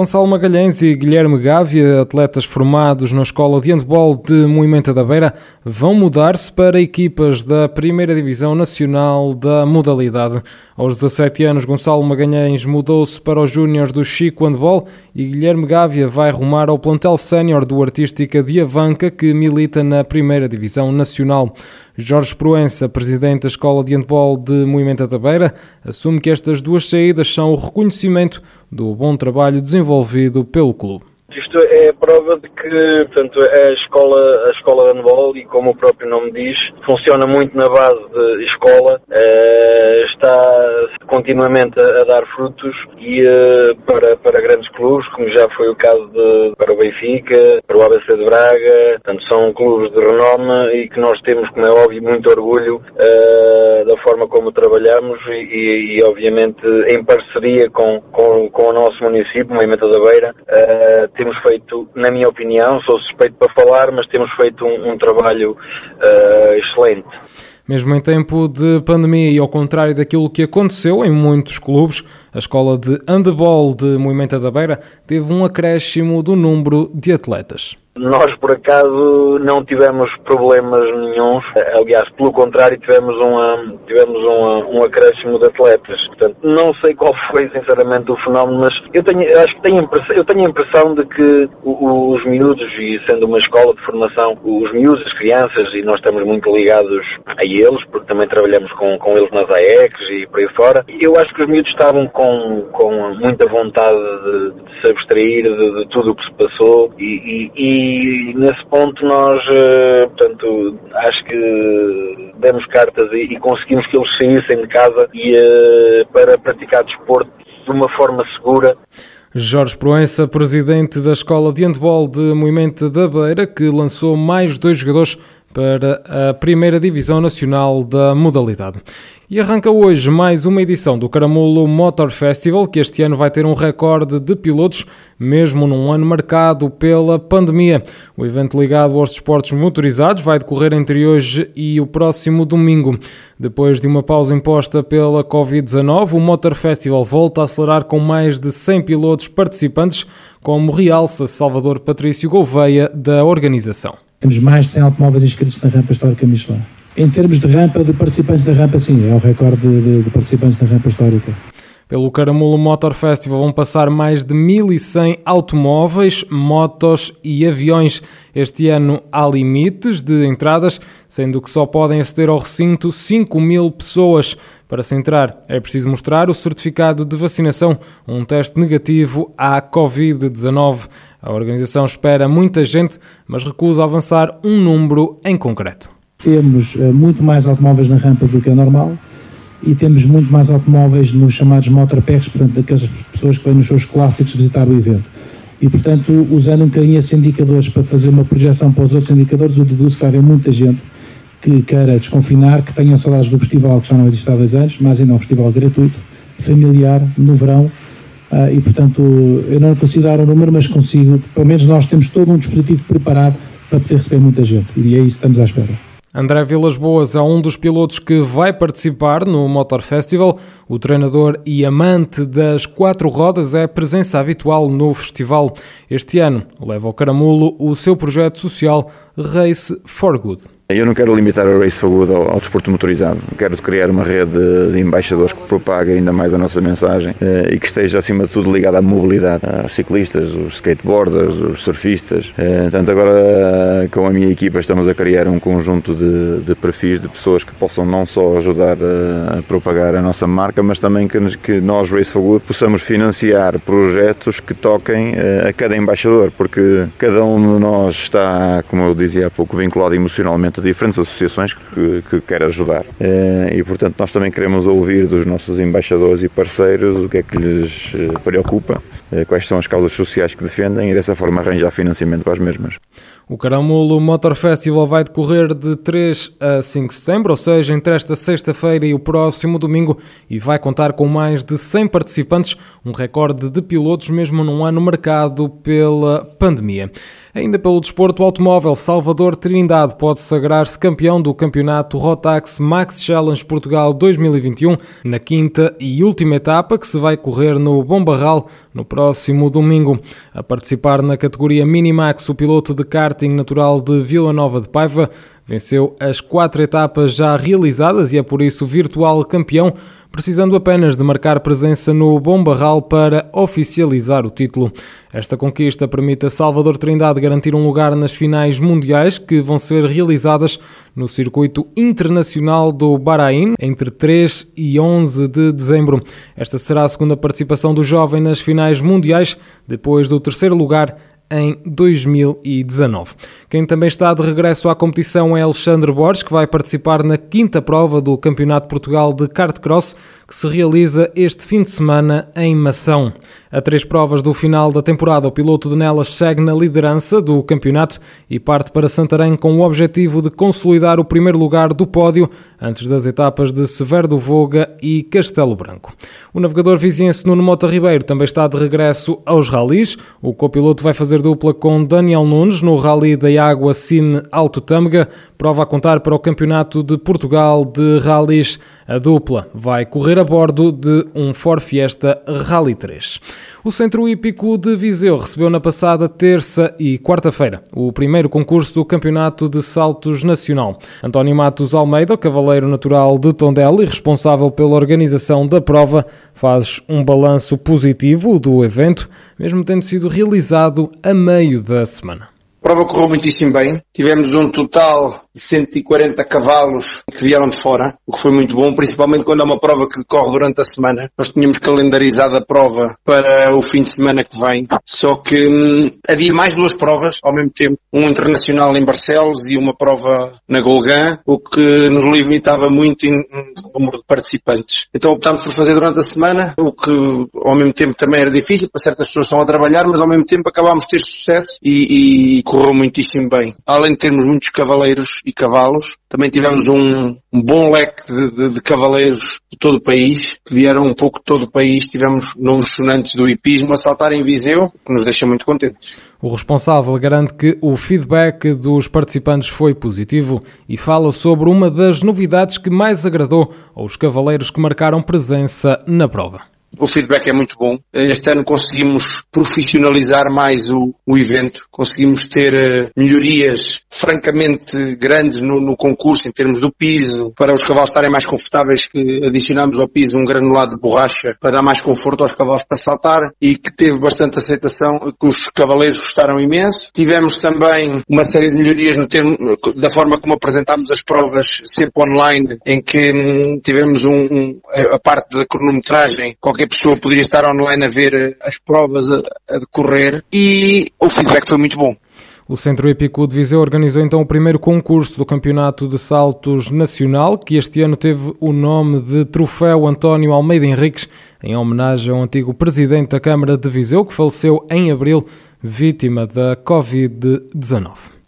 Gonçalo Magalhães e Guilherme Gávea, atletas formados na Escola de Handball de Moimenta da Beira, vão mudar-se para equipas da Primeira Divisão Nacional da modalidade. Aos 17 anos, Gonçalo Magalhães mudou-se para os Júniores do Chico Handball e Guilherme Gávea vai rumar ao plantel sénior do Artística de Avanca, que milita na Primeira Divisão Nacional. Jorge Proença, presidente da Escola de Handball de Moimenta da Beira, assume que estas duas saídas são o reconhecimento do bom trabalho desenvolvido pelo clube. Isto é prova de que portanto, a escola, a escola de handball, e como o próprio nome diz, funciona muito na base de escola, uh, está continuamente a, a, dar frutos e uh, para, para grandes clubes, como já foi o caso de, para o Benfica, para o ABC de Braga, portanto, são clubes de renome e que nós temos, como é óbvio, muito orgulho uh, da forma como trabalhamos e, e, obviamente em parceria com, com, com o nosso município, Moimenta da Beira, temos feito, na minha opinião, sou suspeito para falar, mas temos feito um, um trabalho uh, excelente. Mesmo em tempo de pandemia e ao contrário daquilo que aconteceu em muitos clubes, a escola de handball de Moimenta da Beira teve um acréscimo do número de atletas. Nós, por acaso, não tivemos problemas nenhums. Aliás, pelo contrário, tivemos, uma, tivemos uma, um acréscimo de atletas. Portanto, não sei qual foi, sinceramente, o fenómeno, mas eu tenho, acho que tenho eu tenho a impressão de que os miúdos, e sendo uma escola de formação, os miúdos, as crianças, e nós estamos muito ligados a eles, porque também trabalhamos com, com eles nas AECs e por aí fora, eu acho que os miúdos estavam com, com muita vontade de, de se abstrair de, de tudo o que se passou e, e e nesse ponto nós, eh, portanto, acho que demos cartas e, conseguimos que eles saíssem de casa e, eh, para praticar desporto de uma forma segura. Jorge Proença, presidente da Escola de Handball de Moimento da Beira, que lançou mais dois jogadores para a primeira divisão nacional da modalidade. E arranca hoje mais uma edição do Caramulo Motor Festival, que este ano vai ter um recorde de pilotos, mesmo num ano marcado pela pandemia. O evento ligado aos desportos motorizados vai decorrer entre hoje e o próximo domingo. Depois de uma pausa imposta pela Covid-19, o Motor Festival volta a acelerar com mais de 100 pilotos participantes, como realça Salvador Patrício Gouveia, da organização. Temos mais de 100 automóveis inscritos na rampa histórica Michelin. Em termos de rampa, de participantes da rampa, sim, é o recorde de, de participantes da rampa histórica. Pelo Caramulo Motor Festival vão passar mais de 1.100 automóveis, motos e aviões. Este ano há limites de entradas, sendo que só podem aceder ao recinto 5 mil pessoas. Para se entrar, é preciso mostrar o certificado de vacinação, um teste negativo à Covid-19. A organização espera muita gente, mas recusa avançar um número em concreto. Temos uh, muito mais automóveis na rampa do que é normal e temos muito mais automóveis nos chamados motorpacks, portanto, daquelas pessoas que vêm nos seus clássicos visitar o evento. E, portanto, usando um bocadinho esses indicadores para fazer uma projeção para os outros indicadores, eu deduzo que vai haver muita gente que queira desconfinar, que tenha saudades do festival, que já não existe há dois anos, mas ainda é um festival gratuito, familiar, no verão, Uh, e, portanto, eu não consigo dar um número, mas consigo, pelo menos nós temos todo um dispositivo preparado para poder receber muita gente. E é isso que estamos à espera. André Vilas Boas é um dos pilotos que vai participar no Motor Festival. O treinador e amante das quatro rodas é presença habitual no festival. Este ano leva ao caramulo o seu projeto social Race for Good. Eu não quero limitar a Race for Good ao, ao, desporto motorizado. Quero criar uma rede de embaixadores que propague ainda mais a nossa mensagem eh, e que esteja, acima de tudo, ligada à mobilidade. Os ciclistas, os skateboarders, os surfistas. Eh, portanto, agora com a minha equipa estamos a criar um conjunto de, de perfis de pessoas que possam não só ajudar a, a propagar a nossa marca, mas também que, que, nós, Race for Good, possamos financiar projetos que toquem eh, a cada embaixador, porque cada um de nós está, como eu dizia há pouco, vinculado emocionalmente de diferentes associações que, que quer ajudar. Eh, e, portanto, nós também queremos ouvir dos nossos embaixadores e parceiros o que é que lhes eh, preocupa, quais são as causas sociais que defendem e dessa forma arranjar financiamento para as mesmas. O Caramulo Motor Festival vai decorrer de 3 a 5 de setembro, ou seja, entre esta sexta-feira e o próximo domingo, e vai contar com mais de 100 participantes, um recorde de pilotos mesmo num ano marcado pela pandemia. Ainda pelo desporto automóvel, Salvador Trindade pode sagrar sagrar-se campeão do campeonato Rotax Max Challenge Portugal 2021 na quinta e última etapa que se vai correr no Bom Barral no próximo domingo. A participar na categoria Minimax, o piloto de karting natural de Vila Nova de Paiva venceu as quatro etapas já realizadas e é por isso virtual campeão, precisando apenas de marcar presença no Bom Barral para oficializar o título. Esta conquista permite a Salvador Trindade garantir um lugar nas finais mundiais que vão ser realizadas no circuito internacional do Bahrein entre 3 e 11 de dezembro. Esta será a segunda participação do jovem nas finais mundiais, depois do terceiro lugar em 2019. Quem também está de regresso à competição é Alexandre Borges, que vai participar na quinta prova do Campeonato Portugal de Kart Cross, que se realiza este fim de semana em Mação. A três provas do final da temporada, o piloto de Nelas segue na liderança do campeonato e parte para Santarém com o objetivo de consolidar o primeiro lugar do pódio antes das etapas de Severo do Voga e Castelo Branco. O navegador viziense Nuno Mota Ribeiro também está de regresso aos ralis. O copiloto vai fazer dupla com Daniel Nunes no Rally da Água Cine Alto Tâmega, prova a contar para o Campeonato de Portugal de Rallys. A dupla vai correr a bordo de um Ford Fiesta Rally 3. O Centro Hípico de Viseu recebeu na passada terça e quarta-feira o primeiro concurso do Campeonato de Saltos Nacional. António Matos Almeida, cavaleiro natural de Tondela e responsável pela organização da prova, faz um balanço positivo do evento, mesmo tendo sido realizado a meio da semana. A prova correu muitíssimo bem. Tivemos um total de 140 cavalos que vieram de fora, o que foi muito bom, principalmente quando é uma prova que decorre durante a semana. Nós tínhamos calendarizado a prova para o fim de semana que vem, só que hum, havia mais duas provas ao mesmo tempo, um internacional em Barcelos e uma prova na Golgã, o que nos limitava muito em número de participantes. Então optámos por fazer durante a semana, o que ao mesmo tempo também era difícil, para certas pessoas estão a trabalhar, mas ao mesmo tempo acabámos de ter sucesso e, e correu muitíssimo bem. Além de termos muitos cavaleiros e cavalos, também tivemos um, um bom leque de, de, de, cavaleiros de todo o país, que vieram um pouco de todo o país, tivemos nomes sonantes do hipismo a saltar em Viseu, que nos deixa muito contentes. O responsável garante que o feedback dos participantes foi positivo e fala sobre uma das novidades que mais agradou aos cavaleiros que marcaram presença na prova. O feedback é muito bom. Este ano conseguimos profissionalizar mais o, o evento, conseguimos ter uh, melhorias francamente grandes no, no, concurso em termos do piso, para os cavalos estarem mais confortáveis, que adicionamos ao piso um granulado de borracha para dar mais conforto aos cavalos para saltar e que teve bastante aceitação, que os cavaleiros gostaram imenso. Tivemos também uma série de melhorias no termo, da forma como apresentámos as provas sempre online, em que hum, tivemos um, um, a parte da cronometragem, qualquer qualquer pessoa poderia estar online a ver eh, as provas a, a decorrer e o feedback foi muito bom. O Centro Épico de Viseu organizou então o primeiro concurso do Campeonato de Saltos Nacional, que este ano teve o nome de Troféu António Almeida Henriques, em homenagem ao antigo presidente da Câmara de Viseu, que faleceu em abril, vítima da Covid-19.